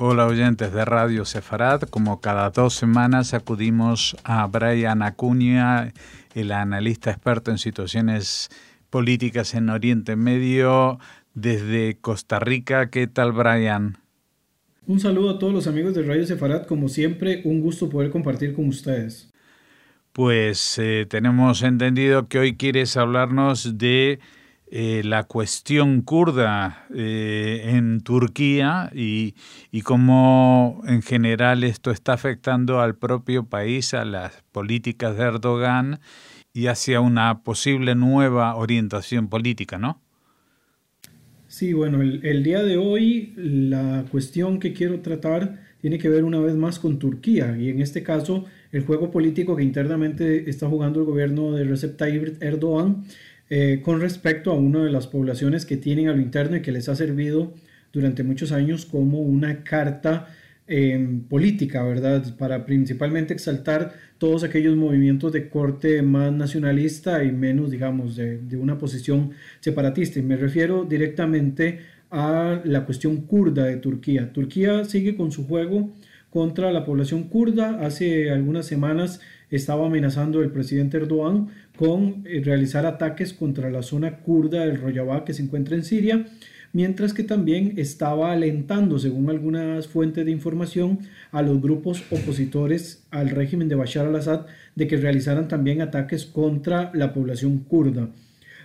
Hola oyentes de Radio Sefarad, como cada dos semanas acudimos a Brian Acuña, el analista experto en situaciones políticas en Oriente Medio desde Costa Rica. ¿Qué tal Brian? Un saludo a todos los amigos de Radio Sefarad, como siempre, un gusto poder compartir con ustedes. Pues eh, tenemos entendido que hoy quieres hablarnos de eh, la cuestión kurda eh, en Turquía y, y, cómo en general esto está afectando al propio país, a las políticas de Erdogan y hacia una posible nueva orientación política, ¿no? Sí, bueno, el, el día de hoy la cuestión que quiero tratar tiene que ver una vez más con Turquía y en este caso el juego político que internamente está jugando el gobierno de Recep Tayyip Erdogan eh, con respecto a una de las poblaciones que tienen a lo interno y que les ha servido durante muchos años como una carta em, política, ¿verdad? Para principalmente exaltar todos aquellos movimientos de corte más nacionalista y menos, digamos, de, de una posición separatista. Y me refiero directamente a la cuestión kurda de Turquía. Turquía sigue con su juego contra la población kurda. Hace algunas semanas estaba amenazando el presidente Erdogan con eh, realizar ataques contra la zona kurda del Rojava que se encuentra en Siria, mientras que también estaba alentando, según algunas fuentes de información, a los grupos opositores al régimen de Bashar al-Assad de que realizaran también ataques contra la población kurda.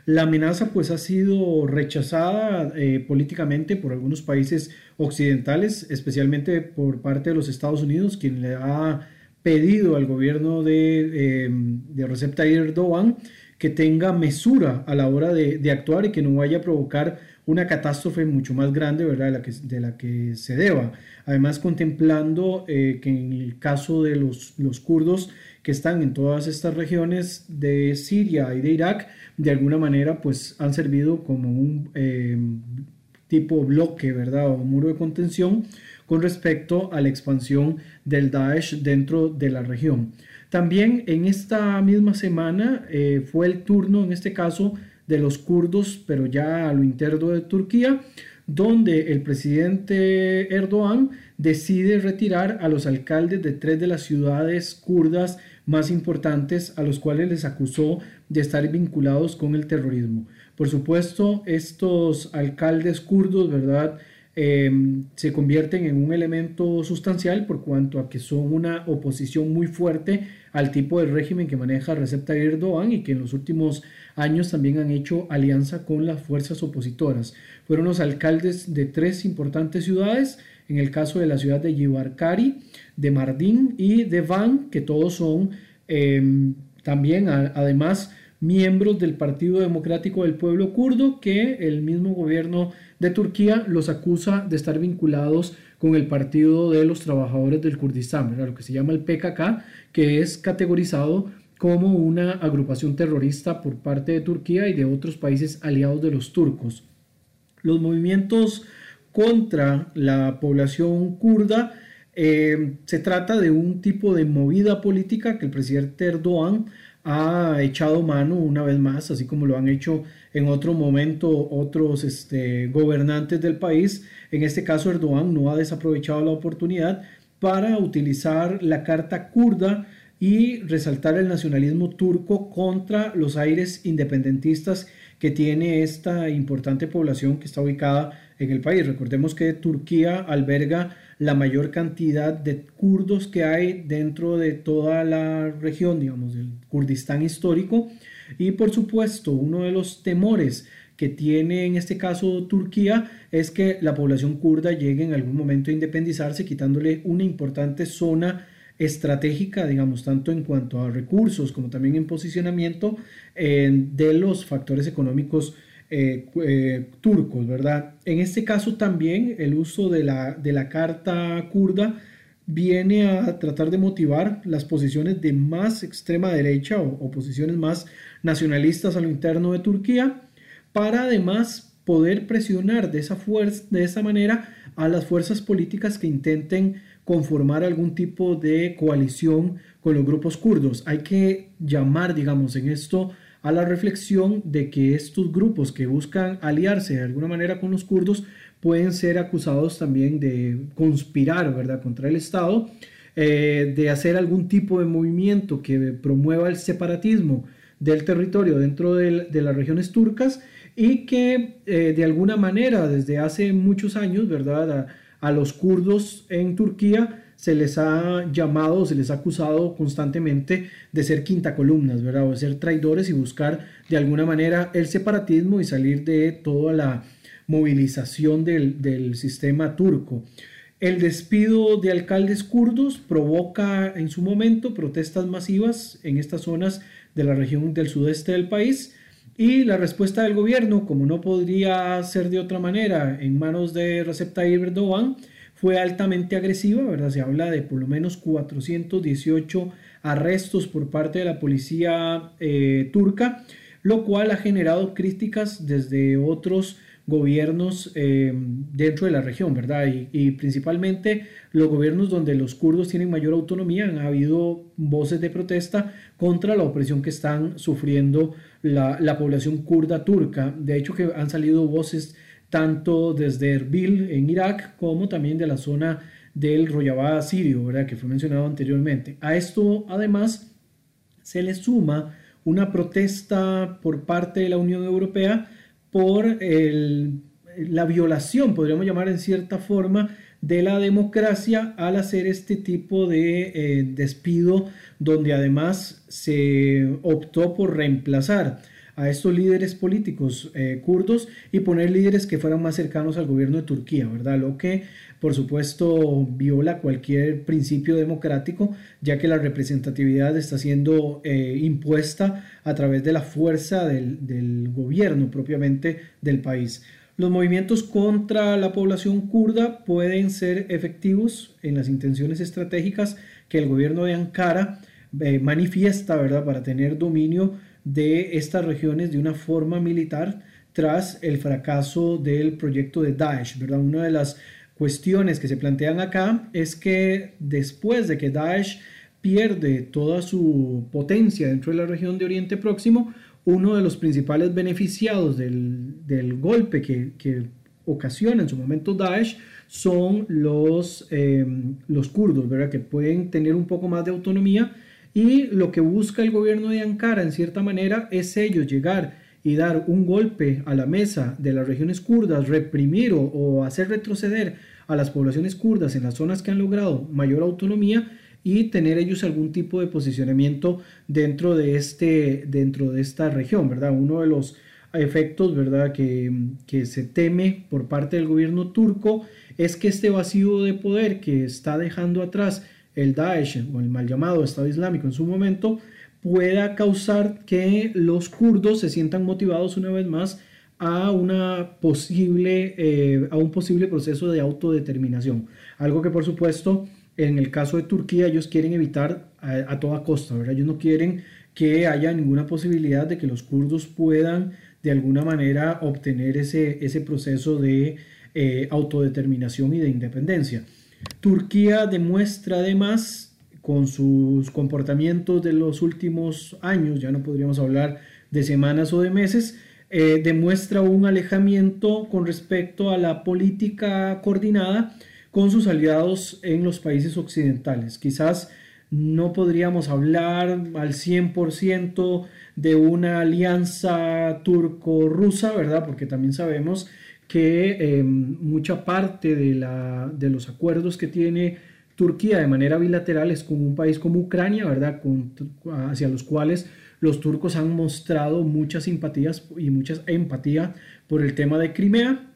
La amenaza pues ha sido rechazada eh, políticamente por algunos países occidentales, especialmente por parte de los Estados Unidos, quien le ha pedido al gobierno de, eh, de Recep Tayyip Erdogan que tenga mesura a la hora de, actuar y que no vaya a provocar una catástrofe mucho más grande ¿verdad? De, la que, de la que se deba. Además, contemplando eh, que en el caso de los, los kurdos que están en todas estas regiones de Siria y de Irak, de alguna manera pues han servido como un eh, tipo bloque, ¿verdad? O muro de contención con respecto a la expansión del Daesh dentro de la región. También en esta misma semana eh, fue el turno, en este caso, de los kurdos, pero ya a lo interno de Turquía, donde el presidente Erdogan decide retirar a los alcaldes de tres de las ciudades kurdas más importantes a los cuales les acusó de estar vinculados con el terrorismo. Por supuesto, estos alcaldes kurdos, ¿verdad? Em, se convierten en un elemento sustancial por cuanto a que son una oposición muy fuerte al tipo de régimen que maneja Recep Tayyip Erdogan y que en los últimos años también han hecho alianza con las fuerzas opositoras. Fueron los alcaldes de tres importantes ciudades, en el caso de la ciudad de Yibarkari, de Mardin y de Van, que todos son em, también además miembros del Partido Democrático del Pueblo Kurdo, que el mismo gobierno de Turquía los acusa de estar vinculados con el Partido de los Trabajadores del Kurdistán, lo que se llama el PKK, que es categorizado como una agrupación terrorista por parte de Turquía y de otros países aliados de los turcos. Los movimientos contra la población kurda eh, se trata de un tipo de movida política que el presidente Erdogan ha echado mano una vez más, así como lo han hecho en otro momento otros este, gobernantes del país. En este caso, Erdogan no ha desaprovechado la oportunidad para utilizar la carta kurda y resaltar el nacionalismo turco contra los aires independentistas que tiene esta importante población que está ubicada en el país. Recordemos que Turquía alberga la mayor cantidad de kurdos que hay dentro de toda la región, digamos, del Kurdistán histórico. Y por supuesto, uno de los temores que tiene en este caso Turquía es que la población kurda llegue en algún momento a independizarse, quitándole una importante zona estratégica, digamos, tanto en cuanto a recursos como también en posicionamiento eh, de los factores económicos eh, eh, turcos, ¿verdad? En este caso también el uso de la, de la carta kurda viene a tratar de motivar las posiciones de más extrema derecha o, posiciones más nacionalistas a lo interno de Turquía para además poder presionar de esa, de esa manera a las fuerzas políticas que intenten conformar algún tipo de coalición con los grupos kurdos. Hay que llamar, digamos, en esto a la reflexión de que estos grupos que buscan aliarse de alguna manera con los kurdos pueden ser acusados también de conspirar, ¿verdad?, contra el Estado, eh, de hacer algún tipo de movimiento que promueva el separatismo del territorio dentro de, las regiones turcas y que eh, de alguna manera desde hace muchos años, ¿verdad?, a los kurdos en Turquía se les ha llamado, se les ha acusado constantemente de ser quinta columnas, ¿verdad? O de ser traidores y buscar de alguna manera el separatismo y salir de toda la movilización del, sistema turco. El despido de alcaldes kurdos provoca en su momento protestas masivas en estas zonas de la región del sudeste del país y la respuesta del gobierno, como no podría ser de otra manera en manos de Recep Tayyip Erdogan, fue altamente agresiva, ¿verdad? Se habla de por lo menos 418 arrestos por parte de la policía eh, turca, lo cual ha generado críticas desde otros gobiernos eh, dentro de la región, ¿verdad? Y, principalmente los gobiernos donde los kurdos tienen mayor autonomía, han habido voces de protesta contra la opresión que están sufriendo la, la población kurda turca. De hecho, que han salido voces tanto desde Erbil en Irak como también de la zona del Rojava sirio, ¿verdad? que fue mencionado anteriormente. A esto además se le suma una protesta por parte de la Unión Europea por la violación, podríamos llamar en cierta forma, de la democracia al hacer este tipo de eh, despido donde además se optó por reemplazar a estos líderes políticos eh, kurdos y poner líderes que fueran más cercanos al gobierno de Turquía, ¿verdad? Lo que, por supuesto, viola cualquier principio democrático, ya que la representatividad está siendo eh, impuesta a través de la fuerza del, gobierno propiamente del país. Los movimientos contra la población kurda pueden ser efectivos en las intenciones estratégicas que el gobierno de Ankara eh, manifiesta, ¿verdad?, para tener dominio de estas regiones de una forma militar tras el fracaso del proyecto de Daesh, ¿verdad? Una de las cuestiones que se plantean acá es que después de que Daesh pierde toda su potencia dentro de la región de Oriente Próximo, uno de los principales beneficiados del, golpe que, ocasiona en su momento Daesh son los, eh, los kurdos, ¿verdad? que pueden tener un poco más de autonomía y lo que busca el gobierno de Ankara, en cierta manera, es ellos llegar y dar un golpe a la mesa de las regiones kurdas, reprimir o, hacer retroceder a las poblaciones kurdas en las zonas que han logrado mayor autonomía y tener ellos algún tipo de posicionamiento dentro de, este, dentro de esta región, ¿verdad? Uno de los efectos, ¿verdad?, que, que se teme por parte del gobierno turco es que este vacío de poder que está dejando atrás el Daesh o el mal llamado Estado Islámico en su momento pueda causar que los kurdos se sientan motivados una vez más a, una posible, eh, a un posible proceso de autodeterminación. Algo que por supuesto en el caso de Turquía ellos quieren evitar a, toda costa, ¿verdad? Ellos no quieren que haya ninguna posibilidad de que los kurdos puedan de alguna manera obtener ese, ese proceso de eh, autodeterminación y de independencia. Turquía demuestra además con sus comportamientos de los últimos años, ya no podríamos hablar de semanas o de meses, eh, demuestra un alejamiento con respecto a la política coordinada con sus aliados en los países occidentales. Quizás no podríamos hablar al 100% de una alianza turco-rusa, ¿verdad? Porque también sabemos que em, mucha parte de, la, de, los acuerdos que tiene Turquía de manera bilateral es con un país como Ucrania, ¿verdad? hacia los cuales los turcos han mostrado muchas simpatías y mucha empatía por el tema de Crimea,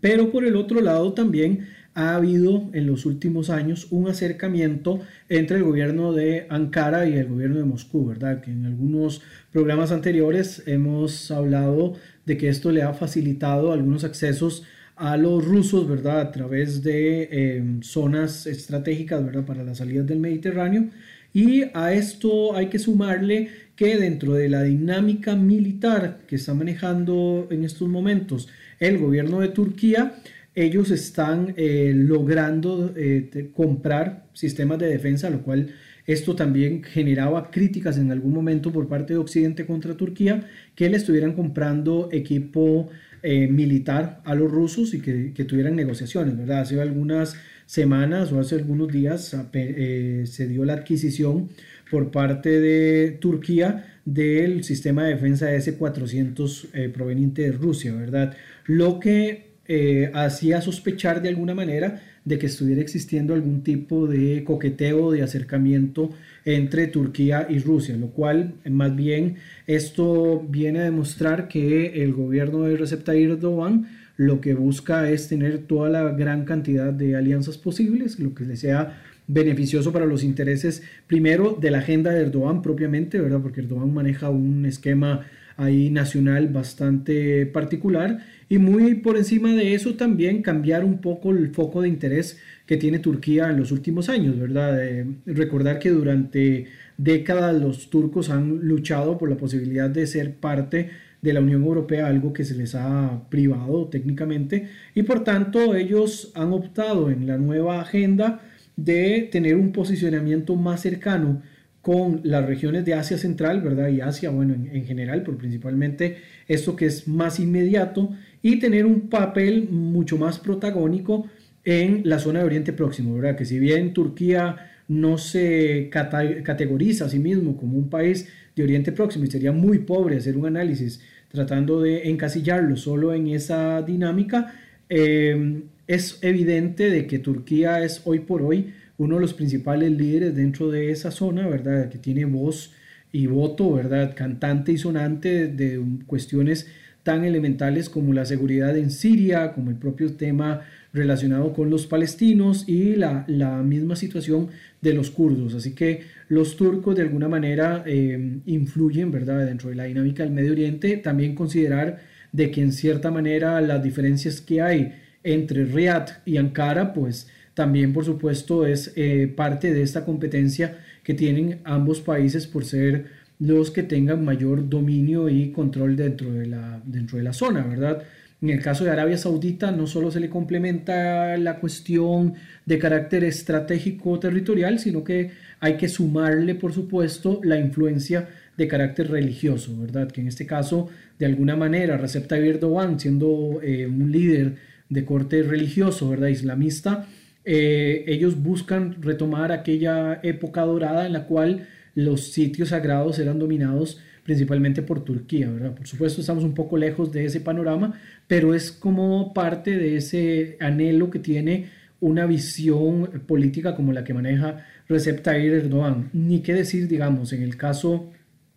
pero por el otro lado también ha habido en los últimos años un acercamiento entre el gobierno de Ankara y el gobierno de Moscú, ¿verdad? Que en algunos programas anteriores hemos hablado de que esto le ha facilitado algunos accesos a los rusos, ¿verdad? A través de em, zonas estratégicas, ¿verdad? Para las salidas del Mediterráneo. Y a esto hay que sumarle que dentro de la dinámica militar que está manejando en estos momentos el gobierno de Turquía, ellos están eh, logrando eh, comprar sistemas de defensa, lo cual esto también generaba críticas en algún momento por parte de Occidente contra Turquía, que le estuvieran comprando equipo eh, militar a los rusos y que, tuvieran negociaciones, ¿verdad? Hace algunas semanas o hace algunos días se dio la adquisición por parte de Turquía del sistema de defensa S-400 eh, proveniente de Rusia, ¿verdad? Lo que eh, hacía sospechar de alguna manera de que estuviera existiendo algún tipo de coqueteo, de acercamiento entre Turquía y Rusia, lo cual más bien esto viene a demostrar que el gobierno de Recep Tayyip Erdogan lo que busca es tener toda la gran cantidad de alianzas posibles, lo que le sea beneficioso para los intereses, primero, de la agenda de Erdogan propiamente, ¿verdad? Porque Erdogan maneja un esquema ahí nacional bastante particular y muy por encima de eso también cambiar un poco el foco de interés que tiene Turquía en los últimos años, ¿verdad? recordar que durante décadas los turcos han luchado por la posibilidad de ser parte de la Unión Europea, algo que se les ha privado técnicamente, y por tanto ellos han optado en la nueva agenda de tener un posicionamiento más cercano con las regiones de Asia Central, ¿verdad? Y Asia, bueno, en, general, pero principalmente esto que es más inmediato, y tener un papel mucho más protagónico en la zona de Oriente Próximo, ¿verdad? Que si bien Turquía no se categoriza a sí mismo como un país de Oriente Próximo y sería muy pobre hacer un análisis tratando de encasillarlo solo en esa dinámica, eh, es evidente de que Turquía es hoy por hoy uno de los principales líderes dentro de esa zona, ¿verdad? Que tiene voz y voto, ¿verdad? Cantante y sonante de cuestiones tan elementales como la seguridad en Siria, como el propio tema relacionado con los palestinos y la, misma situación de los kurdos. Así que los turcos de alguna manera eh, influyen, ¿verdad?, dentro de la dinámica del Medio Oriente. También considerar de que en cierta manera las diferencias que hay entre Riyadh y Ankara, pues también por supuesto es eh, parte de esta competencia que tienen ambos países por ser los que tengan mayor dominio y control dentro de la, dentro de la zona, ¿verdad? En el caso de Arabia Saudita no solo se le complementa la cuestión de carácter estratégico territorial, sino que hay que sumarle, por supuesto, la influencia de carácter religioso, ¿verdad? Que en este caso, de alguna manera, Recep Tayyip Erdogan, siendo eh, un líder de corte religioso, ¿verdad? Islamista, eh, ellos buscan retomar aquella época dorada en la cual los sitios sagrados eran dominados principalmente por Turquía, ¿verdad? Por supuesto estamos un poco lejos de ese panorama, pero es como parte de ese anhelo que tiene una visión política como la que maneja Recep Tayyip Erdogan. Ni qué decir, digamos, en el caso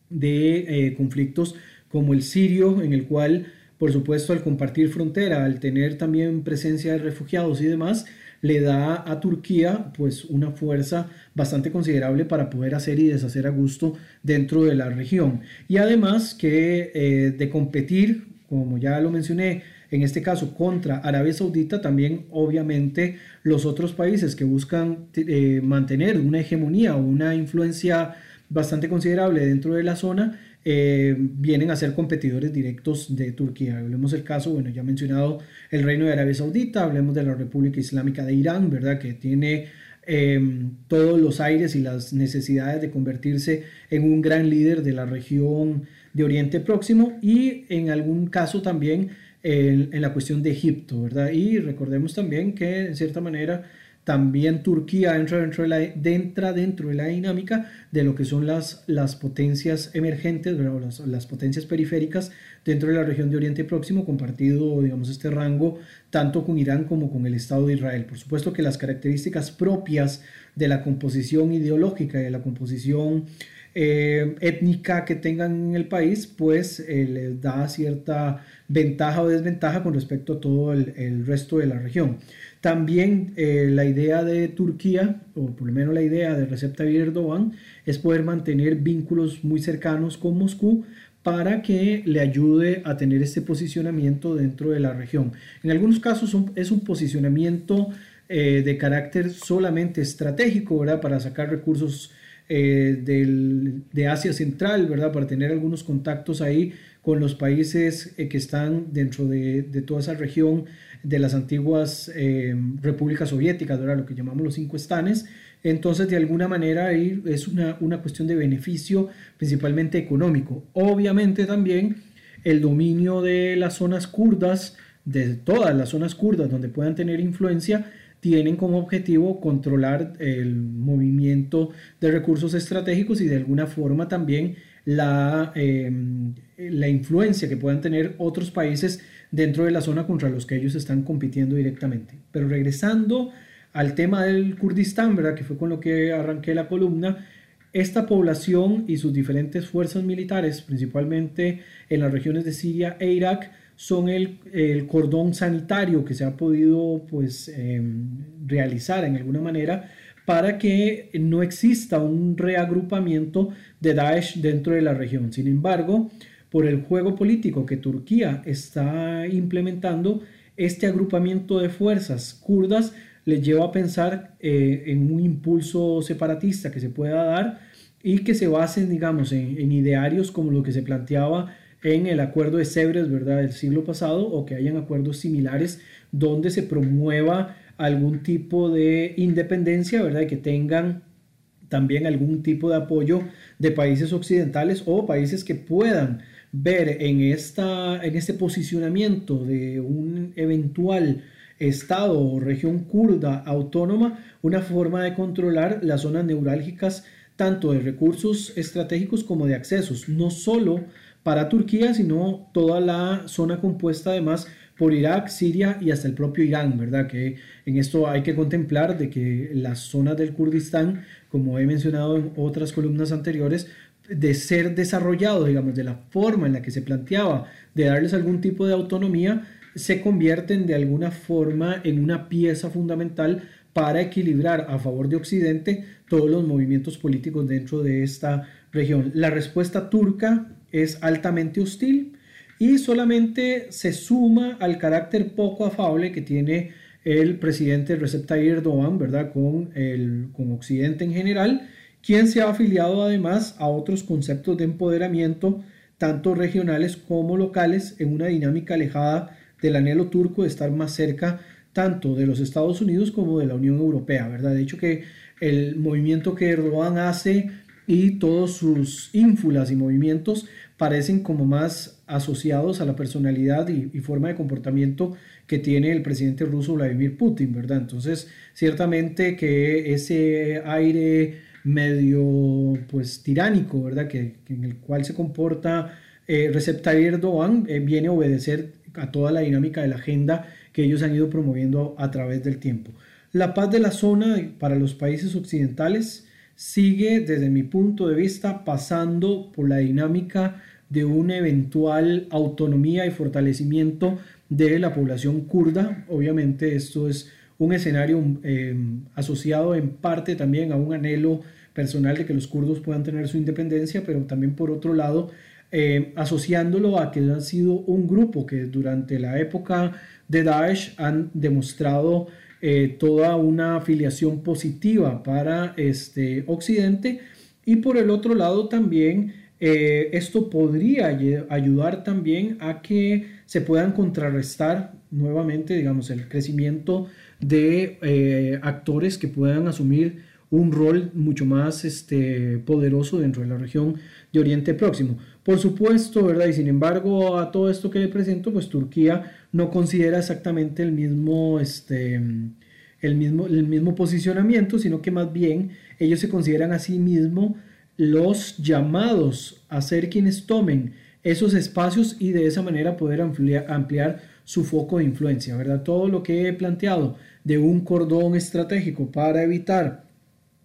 de eh, conflictos como el sirio, en el cual por supuesto, al compartir frontera, al tener también presencia de refugiados y demás, le da a Turquía pues una fuerza bastante considerable para poder hacer y deshacer a gusto dentro de la región. Y además que eh, de competir, como ya lo mencioné, en este caso contra Arabia Saudita, también obviamente los otros países que buscan eh, mantener una hegemonía o una influencia bastante considerable dentro de la zona, eh, vienen a ser competidores directos de Turquía. Hablemos del caso, bueno, ya mencionado el Reino de Arabia Saudita, hablemos de la República Islámica de Irán, ¿verdad? Que tiene em, todos los aires y las necesidades de convertirse en un gran líder de la región de Oriente Próximo y en algún caso también en la cuestión de Egipto, ¿verdad? Y recordemos también que en cierta manera también Turquía entra dentro, de la, dentro de la dinámica de lo que son las, las potencias emergentes, las, las, potencias periféricas dentro de la región de Oriente Próximo, compartido, digamos, este rango tanto con Irán como con el Estado de Israel. Por supuesto que las características propias de la composición ideológica y de la composición eh, étnica que tengan en el país, pues eh, les da cierta ventaja o desventaja con respecto a todo el, resto de la región. También eh, la idea de Turquía, o por lo menos la idea de Recep Tayyip Erdogan, es poder mantener vínculos muy cercanos con Moscú para que le ayude a tener este posicionamiento dentro de la región. En algunos casos es un posicionamiento eh, de carácter solamente estratégico, ¿verdad? Para sacar recursos eh, de Asia Central, ¿verdad? Para tener algunos contactos ahí con los países que están dentro de, de toda esa región de las antiguas eh, repúblicas soviéticas, lo que llamamos los cinco estanes, entonces de alguna manera ahí es una, una cuestión de beneficio principalmente económico. Obviamente también el dominio de las zonas kurdas, de todas las zonas kurdas donde puedan tener influencia, tienen como objetivo controlar el movimiento de recursos estratégicos y de alguna forma también la, em, la influencia que puedan tener otros países dentro de la zona contra los que ellos están compitiendo directamente. Pero regresando al tema del Kurdistán, ¿verdad? que fue con lo que arranqué la columna, esta población y sus diferentes fuerzas militares, principalmente en las regiones de Siria e Irak, son el, cordón sanitario que se ha podido pues, em, realizar en alguna manera para que no exista un reagrupamiento de Daesh dentro de la región. Sin embargo, por el juego político que Turquía está implementando, este agrupamiento de fuerzas kurdas les lleva a pensar eh, en un impulso separatista que se pueda dar y que se basen, digamos, en, idearios como lo que se planteaba en el acuerdo de Sebres, ¿verdad?, del siglo pasado, o que hayan acuerdos similares donde se promueva algún tipo de independencia, ¿verdad?, y que tengan también algún tipo de apoyo de países occidentales o países que puedan ver en, esta, en este posicionamiento de un eventual estado o región kurda autónoma una forma de controlar las zonas neurálgicas tanto de recursos estratégicos como de accesos, no solo para Turquía, sino toda la zona compuesta además por Irak, Siria y hasta el propio Irán, ¿verdad? Que en esto hay que contemplar de que las zonas del Kurdistán, como he mencionado en otras columnas anteriores, de ser desarrollado, digamos, de la forma en la que se planteaba de darles algún tipo de autonomía, se convierten de alguna forma en una pieza fundamental para equilibrar a favor de Occidente todos los movimientos políticos dentro de esta región. La respuesta turca es altamente hostil y solamente se suma al carácter poco afable que tiene el presidente Recep Tayyip Erdogan, ¿verdad? Con, el, con Occidente en general quien se ha afiliado además a otros conceptos de empoderamiento, tanto regionales como locales, en una dinámica alejada del anhelo turco de estar más cerca tanto de los Estados Unidos como de la Unión Europea, ¿verdad? De hecho que el movimiento que Erdogan hace y todos sus ínfulas y movimientos parecen como más asociados a la personalidad y, forma de comportamiento que tiene el presidente ruso Vladimir Putin, ¿verdad? Entonces, ciertamente que ese aire medio pues tiránico, ¿verdad? Que, en el cual se comporta eh, Recep Tayyip eh, viene a obedecer a toda la dinámica de la agenda que ellos han ido promoviendo a través del tiempo. La paz de la zona para los países occidentales sigue desde mi punto de vista pasando por la dinámica de una eventual autonomía y fortalecimiento de la población kurda. Obviamente esto es un escenario eh, asociado en parte también a un anhelo personal de que los kurdos puedan tener su independencia, pero también por otro lado eh, asociándolo a que han sido un grupo que durante la época de Daesh han demostrado eh, toda una afiliación positiva para este Occidente. Y por el otro lado también esto podría ayudar también a que se puedan contrarrestar nuevamente, digamos, el crecimiento de eh, actores que puedan asumir un rol mucho más este, poderoso dentro de la región de Oriente Próximo. Por supuesto, ¿verdad? Y sin embargo, a todo esto que le presento, pues Turquía no considera exactamente el mismo, este, el mismo, el mismo posicionamiento, sino que más bien ellos se consideran a sí mismos los llamados a ser quienes tomen esos espacios y de esa manera poder ampliar, ampliar su foco de influencia, ¿verdad? Todo lo que he planteado de un cordón estratégico para evitar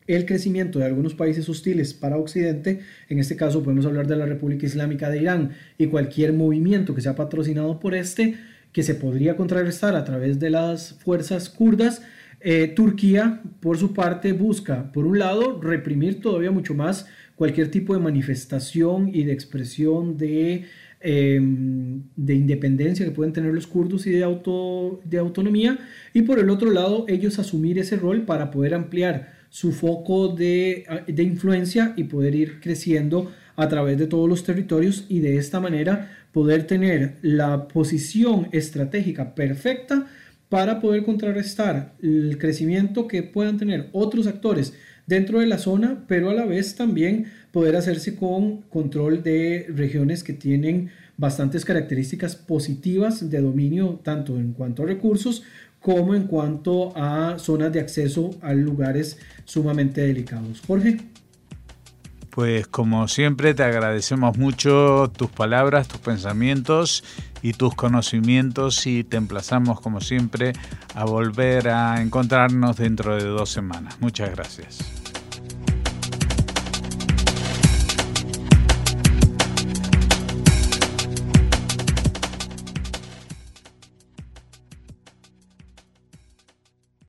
el crecimiento de algunos países hostiles para Occidente, en este caso podemos hablar de la República Islámica de Irán y cualquier movimiento que sea patrocinado por este, que se podría contrarrestar a través de las fuerzas kurdas, eh, Turquía, por su parte, busca, por un lado, reprimir todavía mucho más cualquier tipo de manifestación y de expresión de Em, de independencia que pueden tener los kurdos y de, auto, de autonomía, y por el otro lado ellos asumir ese rol para poder ampliar su foco de, de influencia y poder ir creciendo a través de todos los territorios y de esta manera poder tener la posición estratégica perfecta para poder contrarrestar el crecimiento que puedan tener otros actores dentro de la zona, pero a la vez también poder hacerse con control de regiones que tienen bastantes características positivas de dominio, tanto en cuanto a recursos como en cuanto a zonas de acceso a lugares sumamente delicados. Jorge. Pues como siempre te agradecemos mucho tus palabras, tus pensamientos y tus conocimientos y te emplazamos como siempre a volver a encontrarnos dentro de dos semanas. Muchas gracias.